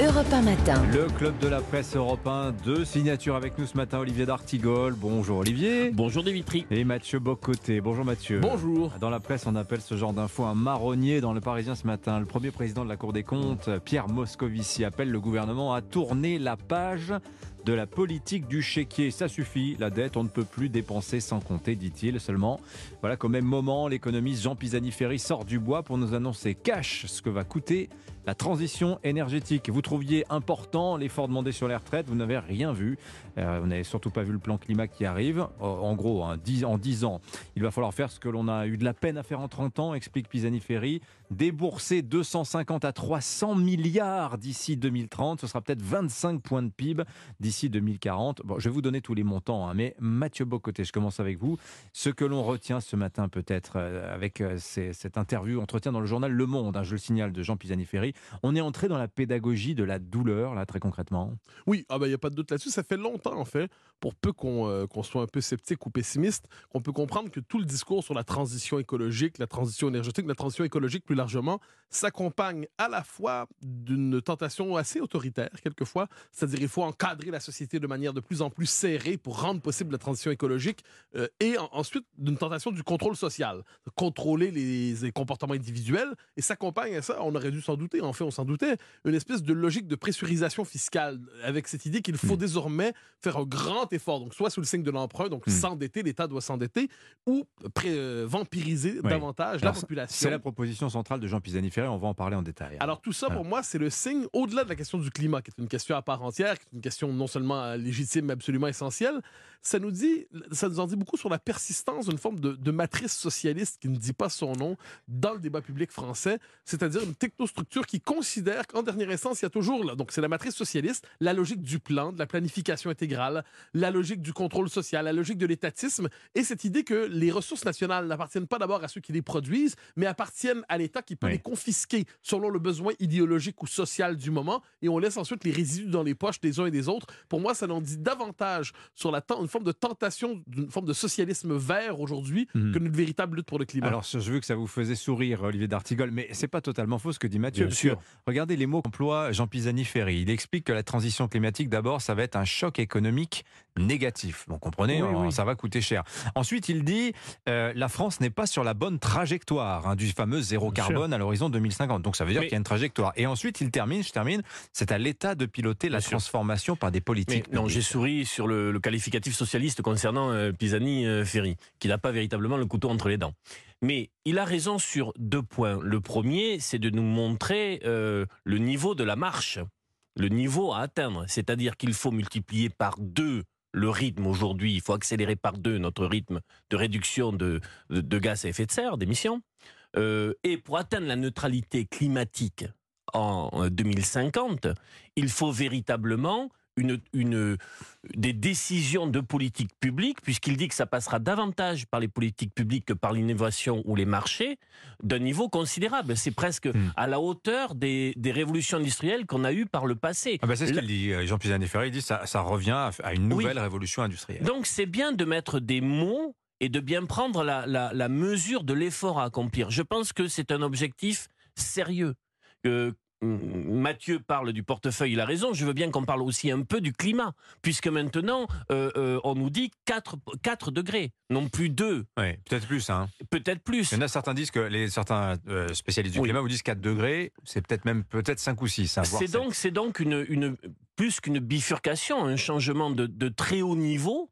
Europe 1 Matin. Le club de la presse européen, deux signatures avec nous ce matin, Olivier D'Artigol. Bonjour Olivier. Bonjour Dimitri. Et Mathieu Bocoté. Bonjour Mathieu. Bonjour. Dans la presse, on appelle ce genre d'infos un marronnier dans le Parisien ce matin. Le premier président de la Cour des comptes, Pierre Moscovici, appelle le gouvernement à tourner la page de la politique du chéquier. Ça suffit, la dette, on ne peut plus dépenser sans compter, dit-il. Seulement, voilà qu'au même moment, l'économiste Jean Pisani-Ferry sort du bois pour nous annoncer cash ce que va coûter la transition énergétique. Vous trouviez important l'effort demandé sur les retraites, vous n'avez rien vu. Euh, vous n'avez surtout pas vu le plan climat qui arrive. Euh, en gros, hein, en 10 ans, il va falloir faire ce que l'on a eu de la peine à faire en 30 ans, explique Pisani-Ferry. Débourser 250 à 300 milliards d'ici 2030. Ce sera peut-être 25 points de PIB d'ici 2040. Bon, je vais vous donner tous les montants, hein, mais Mathieu Bocoté, je commence avec vous. Ce que l'on retient ce matin, peut-être, euh, avec cette interview, entretien dans le journal Le Monde, hein, je le signale, de Jean Pisani-Ferry, on est entré dans la pédagogie de la douleur, là, très concrètement. Oui, ah ben, il n'y a pas de doute là-dessus. Ça fait longtemps, en fait, pour peu euh, qu'on soit un peu sceptique ou pessimiste, qu'on peut comprendre que tout le discours sur la transition écologique, la transition énergétique, la transition écologique plus largement, s'accompagne à la fois d'une tentation assez autoritaire, quelquefois, c'est-à-dire il faut encadrer la société de manière de plus en plus serrée pour rendre possible la transition écologique, euh, et ensuite d'une tentation du contrôle social, contrôler les, les comportements individuels, et s'accompagne à ça, on aurait dû s'en douter, en fait, on s'en doutait, une espèce de logique de pressurisation fiscale, avec cette idée qu'il faut hmm. désormais faire un grand effort, donc soit sous le signe de l'emprunt, donc hmm. s'endetter, l'État doit s'endetter, ou euh, vampiriser davantage la population. C'est la proposition centrale de Jean Pisani-Ferré, on va en parler en détail. Hein. Alors tout ça, pour moi, c'est le signe, au-delà de la question du climat, qui est une question à part entière, qui est une question non seulement euh, légitime, mais absolument essentielle, ça nous dit, ça nous en dit beaucoup sur la persistance d'une forme de, de matrice socialiste qui ne dit pas son nom dans le débat public français, c'est-à-dire une technostructure qui considère qu'en dernière instance, il y a toujours, là, donc c'est la matrice socialiste, la logique du plan, de la planification intégrale, la logique du contrôle social, la logique de l'étatisme, et cette idée que les ressources nationales n'appartiennent pas d'abord à ceux qui les produisent, mais appartiennent à l'État qui peut les confisquer selon le besoin idéologique ou social du moment, et on laisse ensuite les résidus dans les poches des uns et des autres. Pour moi, ça en dit davantage sur la une forme de tentation, d'une forme de socialisme vert aujourd'hui, mhm. que d'une véritable lutte pour le climat. Alors, je veux que ça vous faisait sourire, Olivier D'Artigol, mais c'est pas totalement faux ce que dit Mathieu. Bien sûr. Regardez les mots qu'emploie Jean Pisani-Ferry. Il explique que la transition climatique, d'abord, ça va être un choc économique négatif. Vous comprenez, ça va coûter cher. Ensuite, il dit euh, la France n'est pas sur la bonne trajectoire hein, du fameux zéro carbone à l'horizon 2050. Donc ça veut dire qu'il y a une trajectoire. Et ensuite, il termine, je termine, c'est à l'État de piloter la transformation par des politiques. non, j'ai souri sur le, qualificatif socialiste concernant euh, Pisani-Ferry, euh, qui n'a pas véritablement le couteau entre les dents. Mais il a raison sur deux points. Le premier, c'est de nous montrer euh, le niveau de la marche, le niveau à atteindre. C'est-à-dire qu'il faut multiplier par deux le rythme aujourd'hui, il faut accélérer par deux notre rythme de réduction de, gaz à effet de serre, d'émissions. Euh, et pour atteindre la neutralité climatique en 2050, il faut véritablement une, des décisions de politique publique, puisqu'il dit que ça passera davantage par les politiques publiques que par l'innovation ou les marchés, d'un niveau considérable. C'est presque hmm. à la hauteur des, révolutions industrielles qu'on a eues par le passé. Ah bah c'est ce qu'il dit, euh, Jean-Pierre Ferré, il dit ça, ça revient à une nouvelle révolution industrielle. Donc c'est bien de mettre des mots et de bien prendre la, la mesure de l'effort à accomplir. Je pense que c'est un objectif sérieux. Que, Mathieu parle du portefeuille, il a raison. Je veux bien qu'on parle aussi un peu du climat, puisque maintenant, euh, euh, on nous dit 4, 4 degrés, non plus 2. Oui, peut-être plus. Hein. Peut-être plus. Il y en a certains disent que les, certains euh, spécialistes du climat vous disent 4 degrés, c'est peut-être même peut-être 5 ou 6. Hein, c'est donc, c'est donc une, une plus qu'une bifurcation, un changement de, de très haut niveau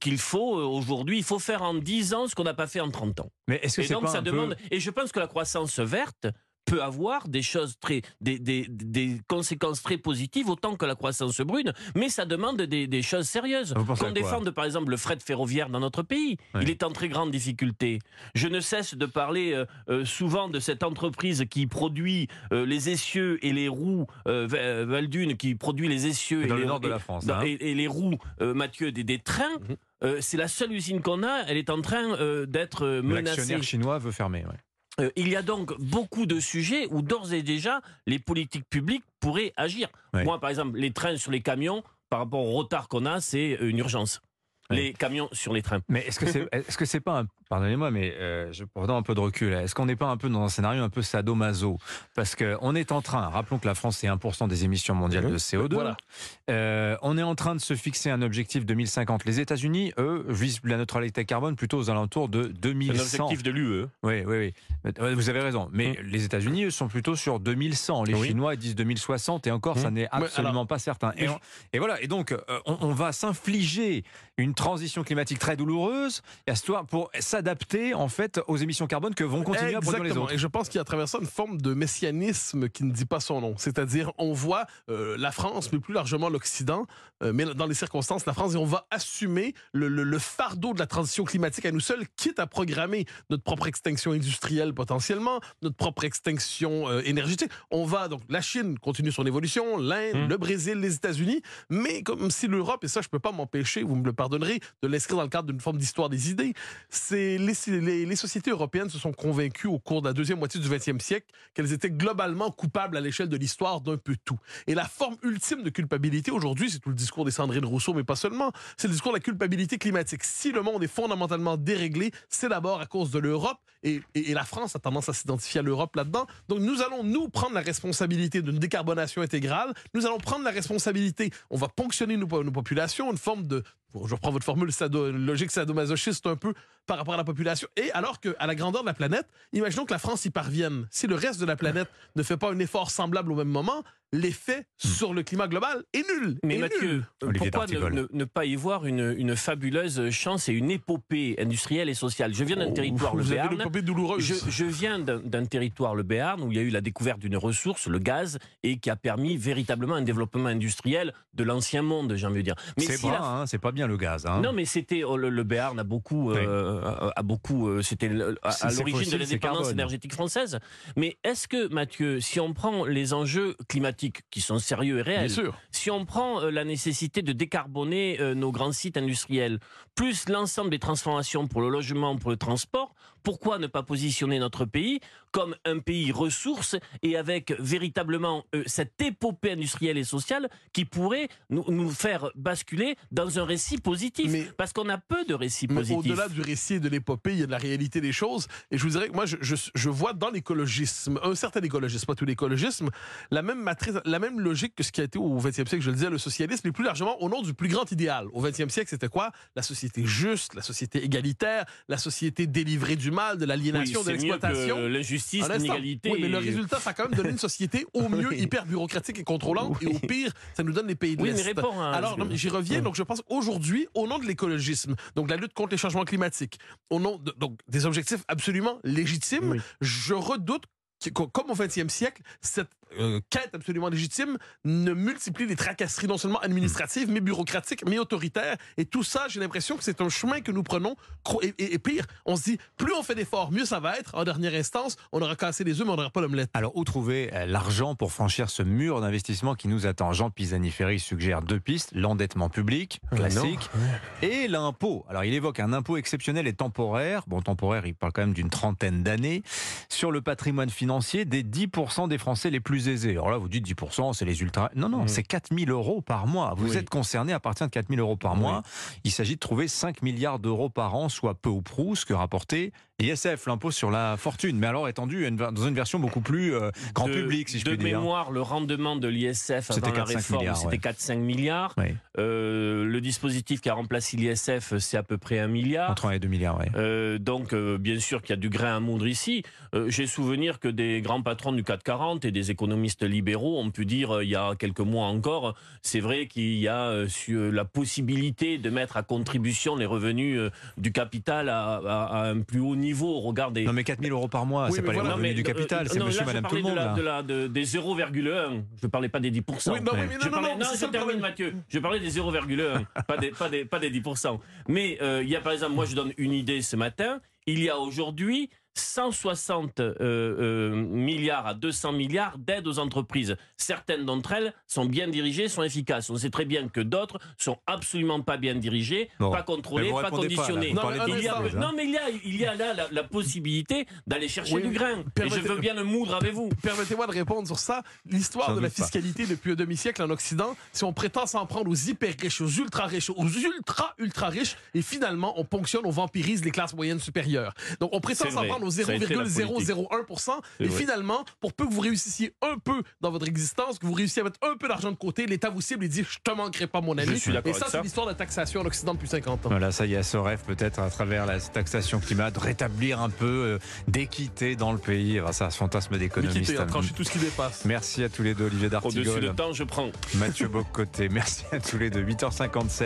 qu'il faut aujourd'hui. Il faut faire en 10 ans ce qu'on n'a pas fait en 30 ans. Mais est-ce que pas ça demande Et je pense que la croissance verte peut avoir des choses très, des, des, des, conséquences très positives autant que la croissance brune, mais ça demande des, des choses sérieuses. Qu'on défende par exemple le fret ferroviaire dans notre pays, il est en très grande difficulté. Je ne cesse de parler euh, euh, souvent de cette entreprise qui produit euh, les essieux et les roues, Valdune qui produit les essieux et, le nord de la France, hein. et, les roues, Mathieu, des, des trains. Mhm. c'est la seule usine qu'on a, elle est en train d'être menacée. L'actionnaire chinois veut fermer. Ouais. Euh, il y a donc beaucoup de sujets où d'ores et déjà les politiques publiques pourraient agir. Moi, par exemple, les trains sur les camions, par rapport au retard qu'on a, c'est une urgence. les camions sur les trains. Mais est-ce que c'est est-ce que c'est pas un, pardonnez-moi mais euh, je prends un peu de recul. Est-ce qu'on n'est pas un peu dans un scénario un peu sadomaso? Parce que on est en train, rappelons que la France c'est 1% des émissions mondiales Mhm. de CO2. Voilà. Euh, on est en train de se fixer un objectif 2050. Les États-Unis, eux, visent la neutralité carbone plutôt aux alentours de C'est un 2100. objectif de l'UE. Oui, oui, oui. Vous avez raison. Mais les États-Unis, eux, sont plutôt sur 2100. Les Oui. Chinois, disent 2060. Et encore, ça Mmh. n'est absolument pas certain. Et, on- et voilà. Et donc, euh, on, on va s'infliger une transition climatique très douloureuse histoire pour s'adapter, en fait, aux émissions carbone que vont continuer à produire les autres. Et je pense qu'il y a à travers ça une forme de messianisme qui ne dit pas son nom. C'est-à-dire, on voit euh, la France, mais plus largement l'Occident, euh, mais dans les circonstances, la France, et on va assumer le, le- le fardeau de la transition climatique à nous seuls, quitte à programmer notre propre extinction industrielle potentiellement, notre propre extinction euh, énergétique. On va donc, la Chine continue son évolution, l'Inde, Mm. le Brésil, les États-Unis, mais comme si l'Europe, et ça, je peux pas m'empêcher, vous me le pardonnerez, de l'inscrire dans le cadre d'une forme d'histoire des idées, c'est les, les, sociétés européennes se sont convaincues au cours de la deuxième moitié du 20e siècle qu'elles étaient globalement coupables à l'échelle de l'histoire d'un peu tout. Et la forme ultime de culpabilité aujourd'hui, c'est tout le discours des Sandrine Rousseau, mais pas seulement, c'est le discours de la culpabilité climatique. Si le monde est fondamentalement déréglé, c'est d'abord à cause de l'Europe et, la France a tendance à s'identifier à l'Europe là-dedans. Donc nous allons, nous, prendre la responsabilité d'une décarbonation intégrale. Nous allons prendre la responsabilité, on va ponctionner nos, po- nos populations, une forme de, je reprends votre formule, sado, logique sadomasochiste un peu par rapport à la population. Et alors qu'à la grandeur de la planète, imaginons que la France y parvienne. Si le reste de la planète ne fait pas un effort semblable au même moment, l'effet sur le climat global est nul. Mais Est Mathieu, nul. euh, pourquoi ne, D'Artigol. ne- ne pas y voir une, une fabuleuse chance et une épopée industrielle et sociale? Je viens d'un Oh, territoire, le vous avez Béarn. Je, je viens d'un territoire, le Béarn, où il y a eu la découverte d'une ressource, le gaz, et qui a permis véritablement un développement industriel de l'ancien monde, j'ai envie de dire. Mais C'est si pas, la- hein, c'est pas bien le gaz. Hein. Non, mais c'était oh, le, le Béarn a beaucoup, euh, a, a beaucoup, euh, c'était à, l'origine de l'indépendance énergétique française. Mais est-ce que Mathieu, si on prend les enjeux climatiques qui sont sérieux et Bien réels, sûr. si on prend euh, la nécessité de décarboner euh, nos grands sites industriels, plus l'ensemble des transformations pour le logement, pour le transport, pourquoi ne pas positionner notre pays comme un pays ressource et avec véritablement euh, cette épopée industrielle et sociale qui pourrait nous, nous faire basculer dans un récit positif? Mais- Parce qu'on a peu de récits Mais positifs. au-delà du récit et de l'épopée, il y a de la réalité des choses. Et je vous dirais que moi, je, je, je vois dans l'écologisme, un certain écologisme, pas tout l'écologisme, la même matrice, la même logique que ce qui a été au 20e siècle, je le disais, le socialisme, et plus largement au nom du plus grand idéal. Au 20e siècle, c'était quoi? La société juste, la société égalitaire, la société délivrée du mal, de Oui, l'aliénation, de c'est mieux l'exploitation. l'injustice, l'inégalité. Oui, mais le résultat, ça a quand même donné une société au mieux Oui. hyper bureaucratique et contrôlante, et au pire, ça nous donne les pays de Oui, mais l'Est. réponds à- Alors, j'y reviens. Donc, je pense aujourd'hui, au nom de l'écologisme, donc la lutte contre les changements climatiques, au nom de, donc des objectifs absolument légitimes, Oui. je redoute comme au 20e siècle, cette euh, quête absolument légitime ne multiplie les tracasseries non seulement administratives, mais bureaucratiques, mais autoritaires. Et tout ça, j'ai l'impression que c'est un chemin que nous prenons. Et, et- et pire, on se dit, plus on fait d'efforts, mieux ça va être. En dernière instance, on aura cassé les œufs, mais on n'aura pas l'omelette. Alors, où trouver euh, l'argent pour franchir ce mur d'investissement qui nous attend? Jean Pisani-Ferry suggère deux pistes l'endettement public, classique, et l'impôt. Alors, il évoque un impôt exceptionnel et temporaire. Bon, temporaire, il parle quand même d'une trentaine d'années sur le patrimoine financier des 10% des Français les plus aisés. Alors là, vous dites 10%, c'est les ultra. Non, non, Mm. c'est 4000 euros par mois. Vous Oui. êtes concerné à partir de 4000 euros par Oui. mois. Il s'agit de trouver 5 milliards d'euros par an, soit peu ou prou ce que rapportait l'ISF, l'impôt sur la fortune. Mais alors étendu une dans une version beaucoup plus euh, grand de, public, si je de puis dire. mémoire, le rendement de l'ISF avant la 4-5 réforme, milliards, c'était ouais. 4-5 milliards. Oui, Euh, le dispositif qui a remplacé l'ISF, c'est à peu près un milliard. entre 1 et 2 milliards, ouais. Euh, donc, euh, bien sûr qu'il y a du grain à moudre ici. J'ai souvenir que des grands patrons du CAC 40 et des économistes libéraux ont pu dire il y a quelques mois encore, c'est vrai qu'il y a la possibilité de mettre à contribution les revenus du capital à, à- à un plus haut niveau au regard des, Non mais 4000 euros par mois, Oui, c'est pas voilà. les revenus du euh, capital, euh, c'est monsieur, là, madame, tout le monde. de la, de la- de- des 0,1. Je parlais pas des 10%. Oui, non, mais Je non, parlais- non, non, je termine. Mathieu. Je parlais des 0,1, pas, des, pas, des, pas des 10%. Mais euh, il y a par exemple, moi je donne une idée ce matin. Il y a aujourd'hui 160 euh, euh, milliards à 200 milliards d'aides aux entreprises. Certaines d'entre elles sont bien dirigées, sont efficaces. On sait très bien que d'autres sont absolument pas bien dirigées, Bon. pas contrôlées, pas conditionnées. Non, mais il y a, non, mais il y a, il y a là la, la possibilité d'aller chercher Oui, du grain. Et je veux bien le moudre avec vous. Permettez-moi de répondre sur ça. L'histoire de la pas. fiscalité depuis un demi-siècle en Occident, si on prétend s'en prendre aux hyper riches, aux ultra riches, aux ultra ultra riches, et finalement on ponctionne, on vampirise les classes moyennes supérieures. Donc on prétend s'en prendre aux Ça a été la 0,001%, et finalement, pour peu que vous réussissiez un peu dans votre existence, que vous réussissiez à mettre un peu d'argent de côté, l'État vous cible et dit je te manquerai pas mon ami. Je suis d'accord et ça, c'est l'histoire de la taxation en Occident depuis 50 ans. Voilà, ça y est, ce rêve peut-être à travers la taxation climat, de rétablir un peu euh, d'équité dans le pays. Ah, ça, ce fantasme d'économiste. hein, tranchez tout ce qui dépasse. Merci à tous les deux, Olivier Au-dessus de D'Artigol, temps, je prends. Mathieu Bocoté. Merci à tous les deux. 8h57.